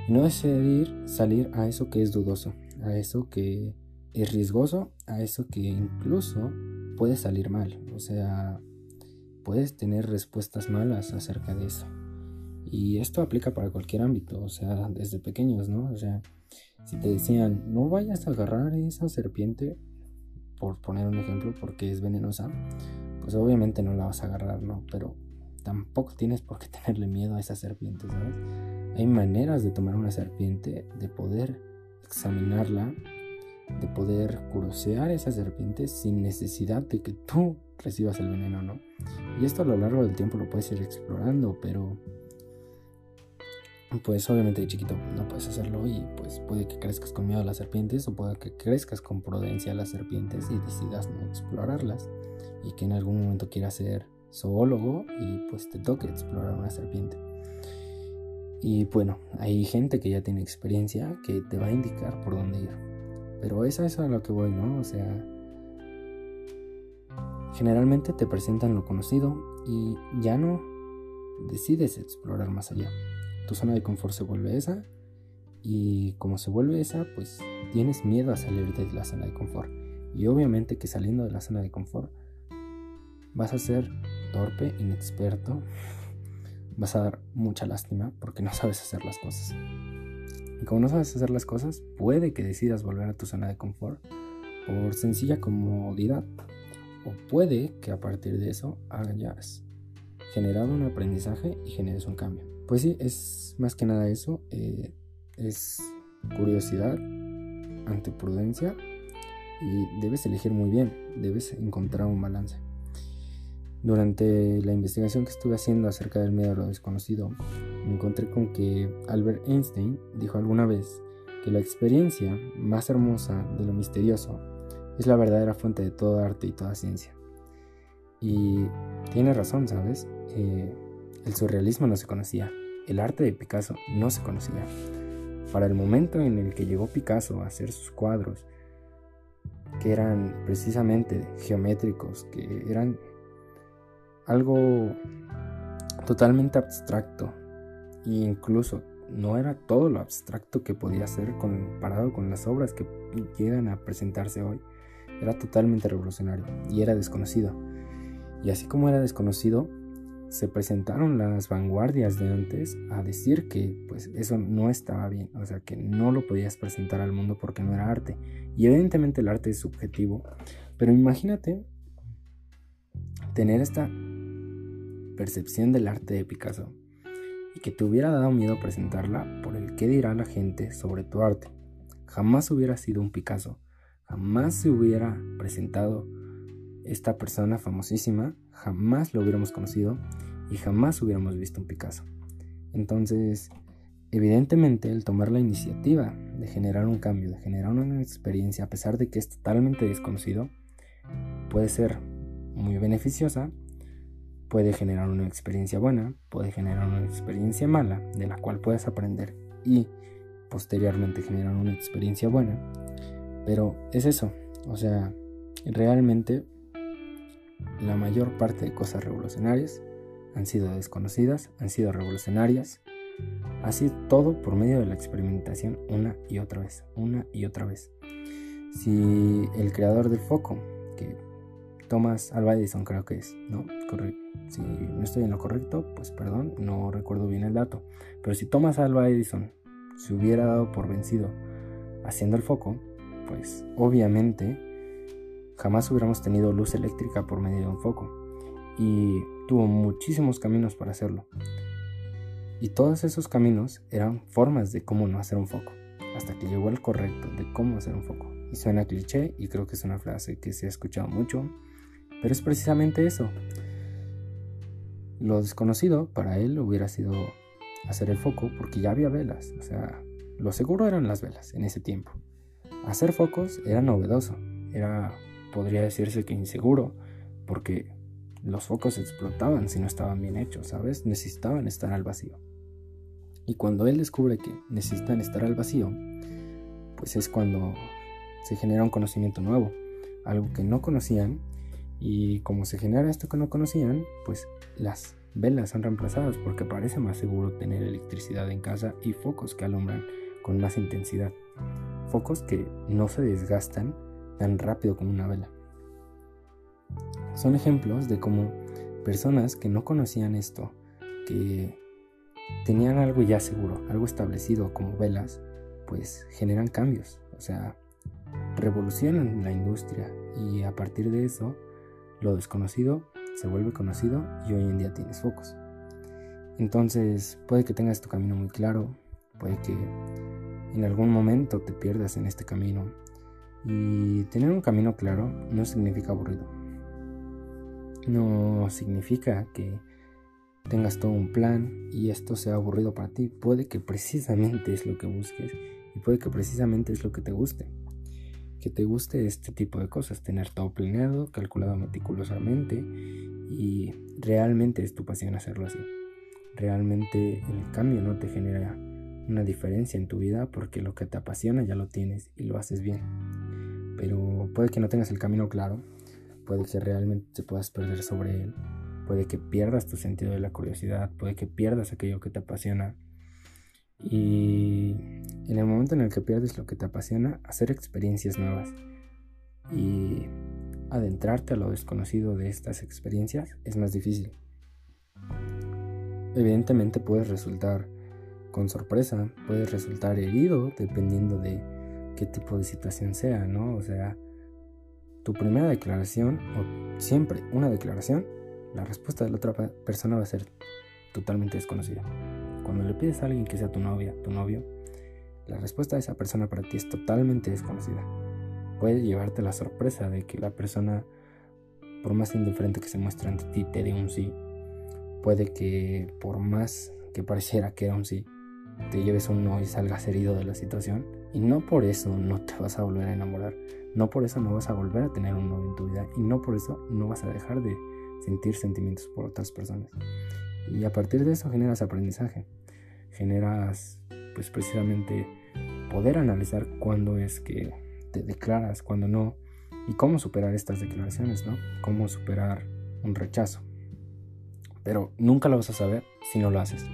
y no decidir salir a eso que es dudoso, a eso que es riesgoso, a eso que incluso puede salir mal. O sea, puedes tener respuestas malas acerca de eso. Y esto aplica para cualquier ámbito, o sea, desde pequeños, ¿no? O sea, si te decían, no vayas a agarrar esa serpiente, por poner un ejemplo, porque es venenosa, pues obviamente no la vas a agarrar, ¿no? Pero tampoco tienes por qué [LAUGHS] tenerle miedo a esa serpiente, ¿sabes? Hay maneras de tomar una serpiente, de poder examinarla, de poder crucear esa serpiente sin necesidad de que tú recibas el veneno, ¿no? Y esto a lo largo del tiempo lo puedes ir explorando, pero pues obviamente de chiquito no puedes hacerlo y pues puede que crezcas con miedo a las serpientes o puede que crezcas con prudencia a las serpientes y decidas no explorarlas y que en algún momento quieras ser zoólogo y pues te toque explorar una serpiente. Y bueno, hay gente que ya tiene experiencia que te va a indicar por dónde ir. Pero eso es a lo que voy, ¿no? O sea, generalmente te presentan lo conocido y ya no decides explorar más allá tu zona de confort se vuelve esa y como se vuelve esa, pues tienes miedo a salir de la zona de confort. Y obviamente que saliendo de la zona de confort vas a ser torpe, inexperto, [LAUGHS] vas a dar mucha lástima porque no sabes hacer las cosas. Y como no sabes hacer las cosas, puede que decidas volver a tu zona de confort por sencilla comodidad O puede que a partir de eso hayas generado un aprendizaje y generes un cambio. Pues sí, es más que nada eso. Eh, es curiosidad ante prudencia y debes elegir muy bien, debes encontrar un balance. Durante la investigación que estuve haciendo acerca del miedo a lo desconocido, me encontré con que Albert Einstein dijo alguna vez que la experiencia más hermosa de lo misterioso es la verdadera fuente de todo arte y toda ciencia. Y tiene razón, ¿sabes? Eh, el surrealismo no se conocía, el arte de Picasso no se conocía. Para el momento en el que llegó Picasso a hacer sus cuadros, que eran precisamente geométricos, que eran algo totalmente abstracto e incluso no era todo lo abstracto que podía ser comparado con las obras que llegan a presentarse hoy. Era totalmente revolucionario y era desconocido. Y así como era desconocido, se presentaron las vanguardias de antes a decir que pues eso no estaba bien, o sea que no lo podías presentar al mundo porque no era arte. Y evidentemente el arte es subjetivo, pero imagínate tener esta percepción del arte de Picasso y que te hubiera dado miedo presentarla por el qué dirá la gente sobre tu arte. Jamás hubiera sido un Picasso, jamás se hubiera presentado esta persona famosísima, jamás lo hubiéramos conocido y jamás hubiéramos visto un Picasso. Entonces, evidentemente el tomar la iniciativa de generar un cambio, de generar una experiencia, a pesar de que es totalmente desconocido, puede ser muy beneficiosa puede generar una experiencia buena, puede generar una experiencia mala, de la cual puedes aprender y posteriormente generar una experiencia buena. Pero es eso, o sea, realmente la mayor parte de cosas revolucionarias han sido desconocidas, han sido revolucionarias, así todo por medio de la experimentación una y otra vez, una y otra vez. Si el creador del foco, que Thomas Alva Edison creo que es, ¿no? Si no estoy en lo correcto, pues perdón, no recuerdo bien el dato. Pero si Thomas Alva Edison se hubiera dado por vencido haciendo el foco, pues obviamente jamás hubiéramos tenido luz eléctrica por medio de un foco. Y tuvo muchísimos caminos para hacerlo. Y todos esos caminos eran formas de cómo no hacer un foco. Hasta que llegó el correcto de cómo hacer un foco. Y suena cliché y creo que es una frase que se ha escuchado mucho pero es precisamente eso. Lo desconocido para él hubiera sido hacer el foco porque ya había velas. O sea, lo seguro eran las velas en ese tiempo. Hacer focos era novedoso. Era, podría decirse que inseguro porque los focos explotaban si no estaban bien hechos, ¿sabes? Necesitaban estar al vacío. Y cuando él descubre que necesitan estar al vacío, pues es cuando se genera un conocimiento nuevo, algo que no conocían y como se genera esto que no conocían, pues las velas son reemplazadas porque parece más seguro tener electricidad en casa y focos que alumbran con más intensidad. Focos que no se desgastan tan rápido como una vela. Son ejemplos de cómo personas que no conocían esto, que tenían algo ya seguro, algo establecido como velas, pues generan cambios, o sea, revolucionan la industria y a partir de eso lo desconocido se vuelve conocido y hoy en día tienes focos. Entonces puede que tengas tu camino muy claro, puede que en algún momento te pierdas en este camino. Y tener un camino claro no significa aburrido. No significa que tengas todo un plan y esto sea aburrido para ti. Puede que precisamente es lo que busques y puede que precisamente es lo que te guste que te guste este tipo de cosas, tener todo planeado, calculado meticulosamente y realmente es tu pasión hacerlo así. Realmente el cambio no te genera una diferencia en tu vida porque lo que te apasiona ya lo tienes y lo haces bien. Pero puede que no tengas el camino claro, puede que realmente te puedas perder sobre él, puede que pierdas tu sentido de la curiosidad, puede que pierdas aquello que te apasiona y en el momento en el que pierdes lo que te apasiona, hacer experiencias nuevas y adentrarte a lo desconocido de estas experiencias es más difícil. Evidentemente puedes resultar con sorpresa, puedes resultar herido dependiendo de qué tipo de situación sea, ¿no? O sea, tu primera declaración, o siempre una declaración, la respuesta de la otra persona va a ser totalmente desconocida. Cuando le pides a alguien que sea tu novia, tu novio, la respuesta de esa persona para ti es totalmente desconocida. Puede llevarte la sorpresa de que la persona, por más indiferente que se muestre ante ti, te dé un sí. Puede que por más que pareciera que era un sí, te lleves un no y salgas herido de la situación. Y no por eso no te vas a volver a enamorar. No por eso no vas a volver a tener un novio en tu vida. Y no por eso no vas a dejar de sentir sentimientos por otras personas. Y a partir de eso generas aprendizaje. Generas pues precisamente poder analizar cuándo es que te declaras, cuándo no. Y cómo superar estas declaraciones, ¿no? Cómo superar un rechazo. Pero nunca lo vas a saber si no lo haces.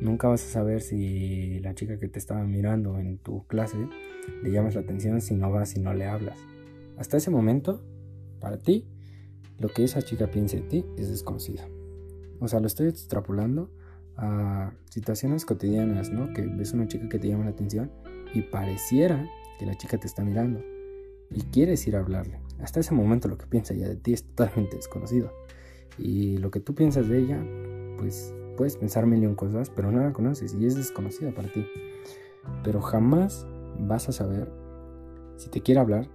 Nunca vas a saber si la chica que te estaba mirando en tu clase le llamas la atención si no vas y no le hablas. Hasta ese momento, para ti, lo que esa chica piense de ti es desconocido. O sea, lo estoy extrapolando a situaciones cotidianas, ¿no? Que ves una chica que te llama la atención y pareciera que la chica te está mirando y quieres ir a hablarle. Hasta ese momento lo que piensa ella de ti es totalmente desconocido. Y lo que tú piensas de ella, pues puedes pensar mil cosas, pero no la conoces y es desconocida para ti. Pero jamás vas a saber si te quiere hablar,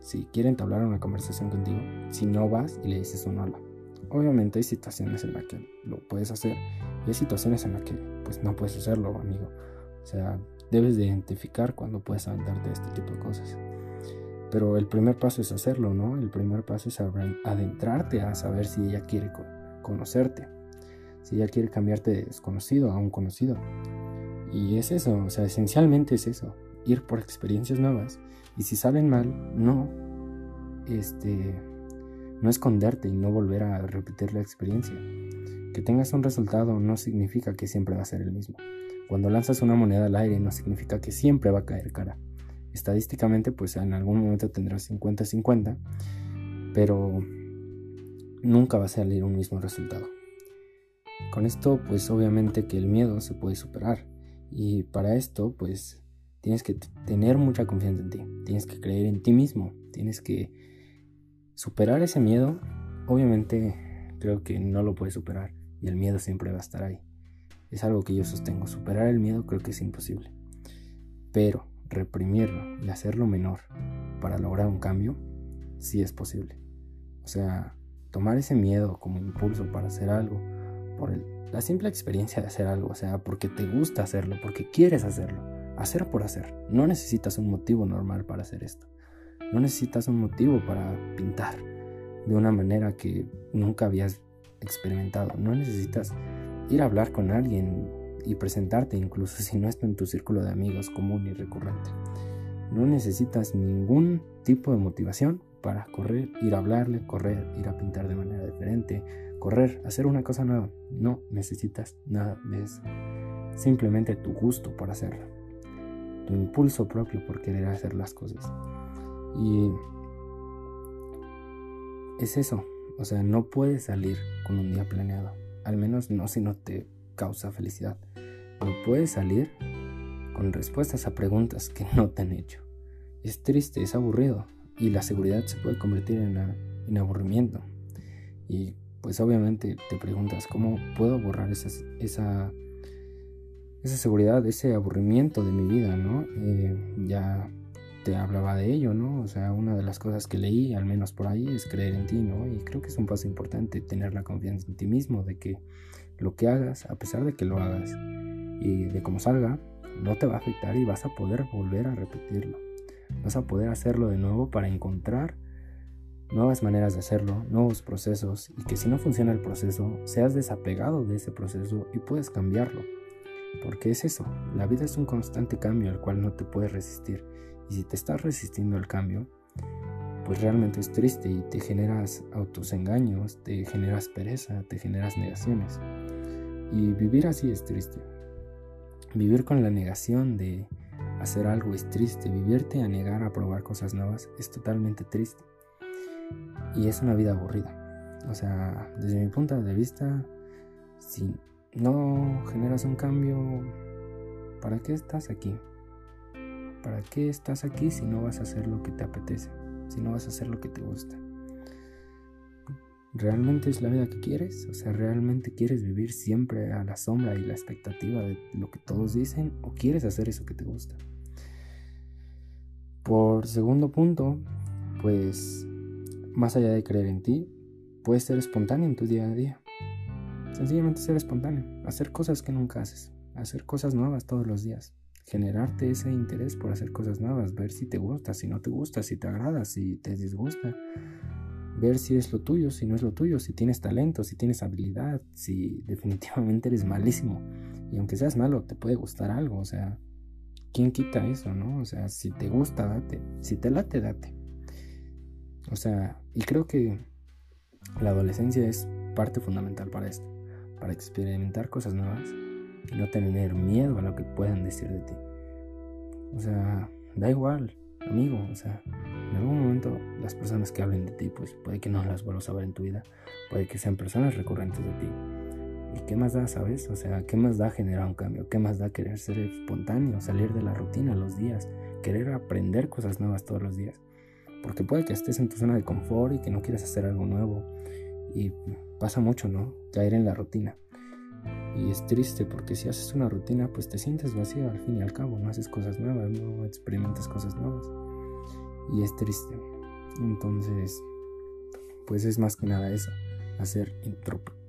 si quiere entablar una conversación contigo, si no vas y le dices un hola. Obviamente hay situaciones en las que lo puedes hacer y hay situaciones en las que pues no puedes hacerlo, amigo. O sea, debes de identificar cuando puedes aventarte este tipo de cosas. Pero el primer paso es hacerlo, ¿no? El primer paso es adentrarte a saber si ella quiere conocerte si ella quiere cambiarte de desconocido a un conocido. Y es eso, o sea, esencialmente es eso, ir por experiencias nuevas. Y si salen mal, no, este, no esconderte y no volver a repetir la experiencia. Que tengas un resultado no significa que siempre va a ser el mismo. Cuando lanzas una moneda al aire no significa que siempre va a caer cara. Estadísticamente, pues en algún momento tendrás 50-50, pero nunca va a salir un mismo resultado. Con esto pues obviamente que el miedo se puede superar y para esto pues tienes que tener mucha confianza en ti, tienes que creer en ti mismo, tienes que superar ese miedo. Obviamente creo que no lo puedes superar y el miedo siempre va a estar ahí. Es algo que yo sostengo, superar el miedo creo que es imposible. Pero reprimirlo y hacerlo menor para lograr un cambio, sí es posible. O sea, tomar ese miedo como impulso para hacer algo por la simple experiencia de hacer algo, o sea, porque te gusta hacerlo, porque quieres hacerlo, hacer por hacer. No necesitas un motivo normal para hacer esto. No necesitas un motivo para pintar de una manera que nunca habías experimentado. No necesitas ir a hablar con alguien y presentarte incluso si no está en tu círculo de amigos común y recurrente. No necesitas ningún tipo de motivación para correr, ir a hablarle, correr, ir a pintar de manera diferente, correr, hacer una cosa nueva. No necesitas nada de eso. Simplemente tu gusto por hacerlo. Tu impulso propio por querer hacer las cosas. Y es eso. O sea, no puedes salir con un día planeado. Al menos no si no te causa felicidad. No puedes salir con respuestas a preguntas que no te han hecho. Es triste, es aburrido. Y la seguridad se puede convertir en, en aburrimiento. Pues obviamente te preguntas, ¿cómo puedo borrar esa, esa, seguridad, ese aburrimiento de mi vida, ¿no? Eh, ya te hablaba de ello, ¿no? O sea, una de las cosas que leí, al menos por ahí, es creer en ti, ¿no? Y creo que es un paso importante tener la confianza en ti mismo, de que lo que hagas, a pesar de que lo hagas y de cómo salga, no te va a afectar y vas a poder volver a repetirlo. Vas a poder hacerlo de nuevo para encontrar nuevas maneras de hacerlo, nuevos procesos y que si no funciona el proceso, seas desapegado de ese proceso y puedes cambiarlo. Porque es eso, la vida es un constante cambio al cual no te puedes resistir. Y si te estás resistiendo al cambio, pues realmente es triste y te generas autosengaños, te generas pereza, te generas negaciones. Y vivir así es triste. Vivir con la negación de hacer algo es triste. Vivirte a negar a probar cosas nuevas es totalmente triste y es una vida aburrida. O sea, desde mi punto de vista, si no generas un cambio, ¿para qué estás aquí? ¿Para qué estás aquí si no vas a hacer lo que te apetece? si no vas a hacer lo que te gusta? ¿Realmente es la vida que quieres? O sea, ¿realmente quieres vivir siempre a la sombra y la expectativa de lo que todos dicen? ¿O quieres hacer eso que te gusta? Por segundo punto, pues más allá de creer en ti, puedes ser espontáneo en tu día a día. Sencillamente ser espontáneo, hacer cosas que nunca haces, hacer cosas nuevas todos los días, generarte ese interés por hacer cosas nuevas, ver si te gusta, si no te gusta, si te agrada, si te disgusta ver si es lo tuyo, si no es lo tuyo, si tienes talento, si tienes habilidad, si [LAUGHS] definitivamente eres malísimo. Y aunque seas malo, te puede gustar algo, o sea, ¿quién quita eso, no? O sea, si te gusta, date. Si te late, date. O sea, y creo que la adolescencia es parte fundamental para esto, para experimentar cosas nuevas y no tener miedo a lo que puedan decir de ti. O sea, da igual, amigo, o sea, en algún momento las personas que hablen de ti, pues puede que no las vuelvas a ver en tu vida, puede que sean personas recurrentes de ti. ¿Y qué más da, sabes? O sea, ¿qué más da generar un cambio? ¿Qué más da querer ser espontáneo, salir de la rutina los días, querer aprender cosas nuevas todos los días? Porque puede que estés en tu zona de confort y que no quieras hacer algo nuevo. Y pasa mucho, ¿no? Caer en la rutina. Y es triste porque si haces una rutina, pues te sientes vacío al fin y al cabo, no haces cosas nuevas, no experimentas cosas nuevas. Y es triste. Entonces, pues es más que nada eso, hacer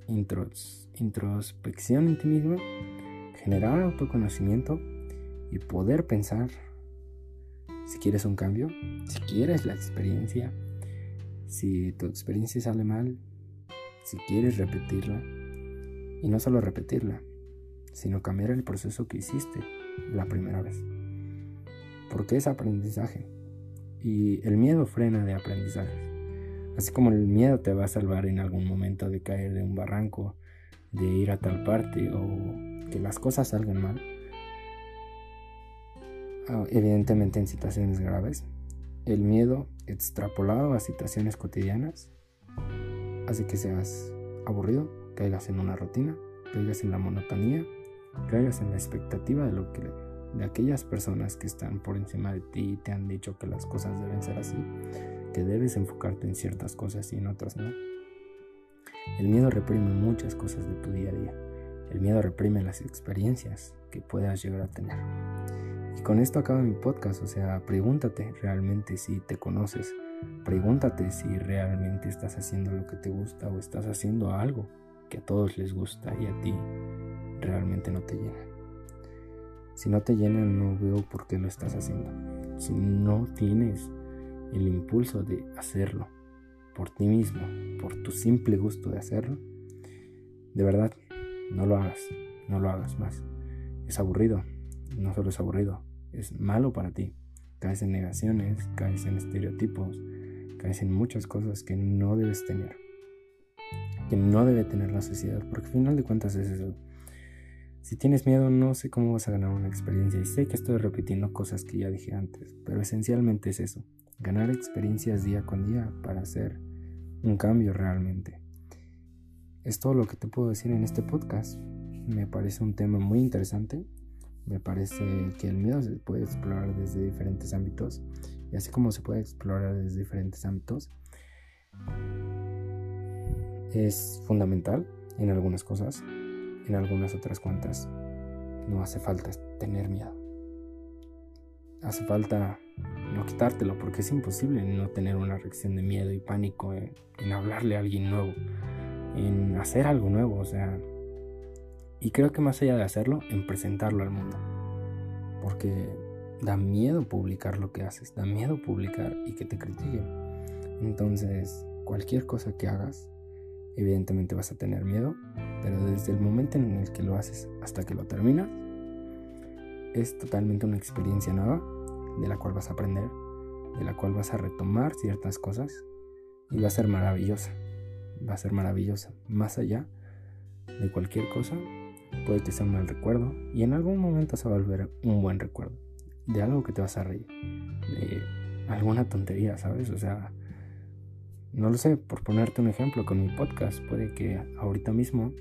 introspección en ti mismo, generar autoconocimiento y poder pensar si quieres un cambio, si quieres la experiencia, si tu experiencia sale mal, si quieres repetirla y no solo repetirla, sino cambiar el proceso que hiciste la primera vez. Porque es aprendizaje. Y el miedo frena de aprendizaje. Así como el miedo te va a salvar en algún momento de caer de un barranco, de ir a tal parte o que las cosas salgan mal. Ah, evidentemente en situaciones graves. El miedo extrapolado a situaciones cotidianas hace que seas aburrido, caigas en una rutina, caigas en la monotonía, caigas en la expectativa de lo que de aquellas personas que están por encima de ti y te han dicho que las cosas deben ser así, que debes enfocarte en ciertas cosas y en otras no. El miedo reprime muchas cosas de tu día a día. El miedo reprime las experiencias que puedas llegar a tener. Con esto acaba mi podcast, o sea, pregúntate realmente si te conoces, pregúntate si realmente estás haciendo lo que te gusta o estás haciendo algo que a todos les gusta y a ti realmente no te llena. Si no te llena, no veo por qué lo estás haciendo. Si no tienes el impulso de hacerlo por ti mismo, por tu simple gusto de hacerlo, de verdad, no lo hagas, no lo hagas más. Es aburrido, no solo es aburrido, es malo para ti. Caes en negaciones, caes en estereotipos, caes en muchas cosas que no debes tener que no debe tener la sociedad, porque al final de cuentas es eso. Si tienes miedo, no sé cómo vas a ganar una experiencia. Y sé que estoy repitiendo cosas que ya dije antes, pero esencialmente es eso. Ganar experiencias día con día para hacer un cambio realmente. Es todo lo que te puedo decir en este podcast. Me parece un tema muy interesante. Me parece que el miedo se puede explorar desde diferentes ámbitos. Y así como se puede explorar desde diferentes ámbitos, es fundamental en algunas cosas, en algunas otras cuantas no hace falta tener miedo. Hace falta no quitártelo porque es imposible no tener una reacción de miedo y pánico en, hablarle a alguien nuevo, en hacer algo nuevo, o sea, y creo que más allá de hacerlo, en presentarlo al mundo. Porque da miedo publicar lo que haces, da miedo publicar y que te critiquen. Entonces, cualquier cosa que hagas, Evidentemente vas a tener miedo, pero desde el momento en el que lo haces hasta que lo terminas, es totalmente una experiencia nueva de la cual vas a aprender, de la cual vas a retomar ciertas cosas y va a ser maravillosa. Va a ser maravillosa. Más allá de cualquier cosa, puede que sea un mal recuerdo y en algún momento se va a volver un buen recuerdo de algo que te vas a reír, de alguna tontería, ¿sabes? O sea, no lo sé, por ponerte un ejemplo con mi podcast, puede que ahorita mismo,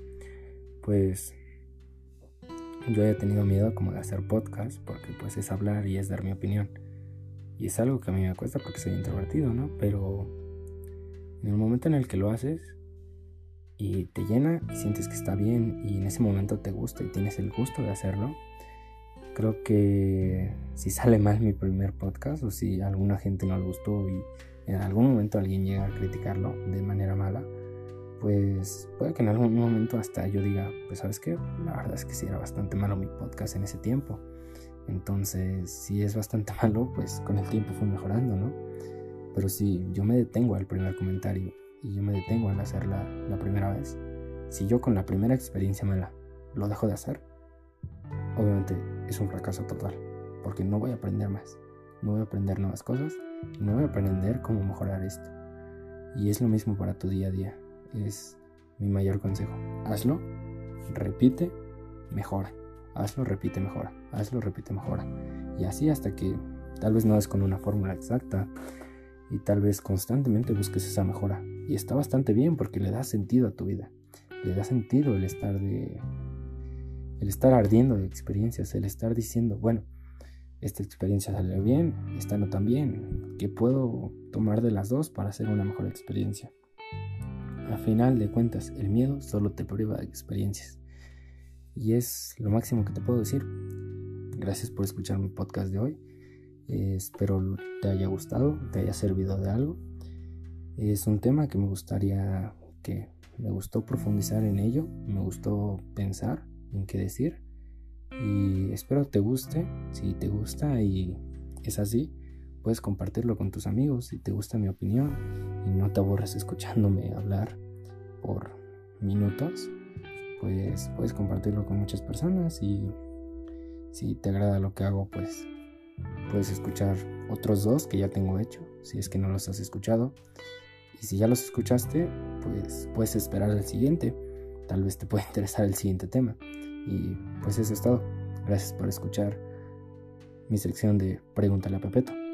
pues yo haya tenido miedo como de hacer podcast, porque pues es hablar y es dar mi opinión. Y es algo que a mí me cuesta porque soy introvertido, ¿no? Pero en el momento en el que lo haces y te llena y sientes que está bien y en ese momento te gusta y tienes el gusto de hacerlo, creo que si sale mal mi primer podcast o si alguna gente no le gustó y en algún momento alguien llega a criticarlo de manera mala, pues puede que en algún momento hasta yo diga, pues sabes qué, la verdad es que sí era bastante malo mi podcast en ese tiempo. Entonces, si es bastante [LAUGHS] malo, pues con el tiempo fue mejorando, ¿no? Pero si yo me detengo al primer comentario y yo me detengo al hacerla la primera vez, si yo con la primera experiencia mala lo dejo de hacer, obviamente es un fracaso total, porque no voy a aprender más, no voy a aprender nuevas cosas no voy a aprender cómo mejorar esto. Y es lo mismo para tu día a día, es mi mayor consejo. Hazlo, repite, mejora. Hazlo, repite, mejora. Hazlo, repite, mejora. Y así hasta que tal vez no es con una fórmula exacta y tal vez constantemente busques esa mejora. Y está bastante bien porque le da sentido a tu vida. Le da sentido el estar de el estar ardiendo de experiencias, el estar diciendo, bueno, esta experiencia salió bien, esta no tan bien, ¿qué puedo tomar de las dos para hacer una mejor experiencia? A final de cuentas, el miedo solo te priva de experiencias. Y es lo máximo que te puedo decir. Gracias por escuchar mi podcast de hoy. Eh, espero te haya gustado, te haya servido de algo. Es un tema que me gustaría que me gustó profundizar en ello, me gustó pensar en qué decir y espero te guste. Si te gusta y es así, puedes compartirlo con tus amigos si te gusta mi opinión y no te aburres escuchándome hablar por minutos pues puedes compartirlo con muchas personas y si te agrada lo que hago, pues puedes escuchar otros dos que ya tengo hecho, si es que no los has escuchado. Y si ya los escuchaste, pues puedes esperar el siguiente. Tal vez te pueda [LAUGHS] interesar el siguiente tema. Y pues eso es todo. Gracias por escuchar mi sección de Pregúntale a Pepeto.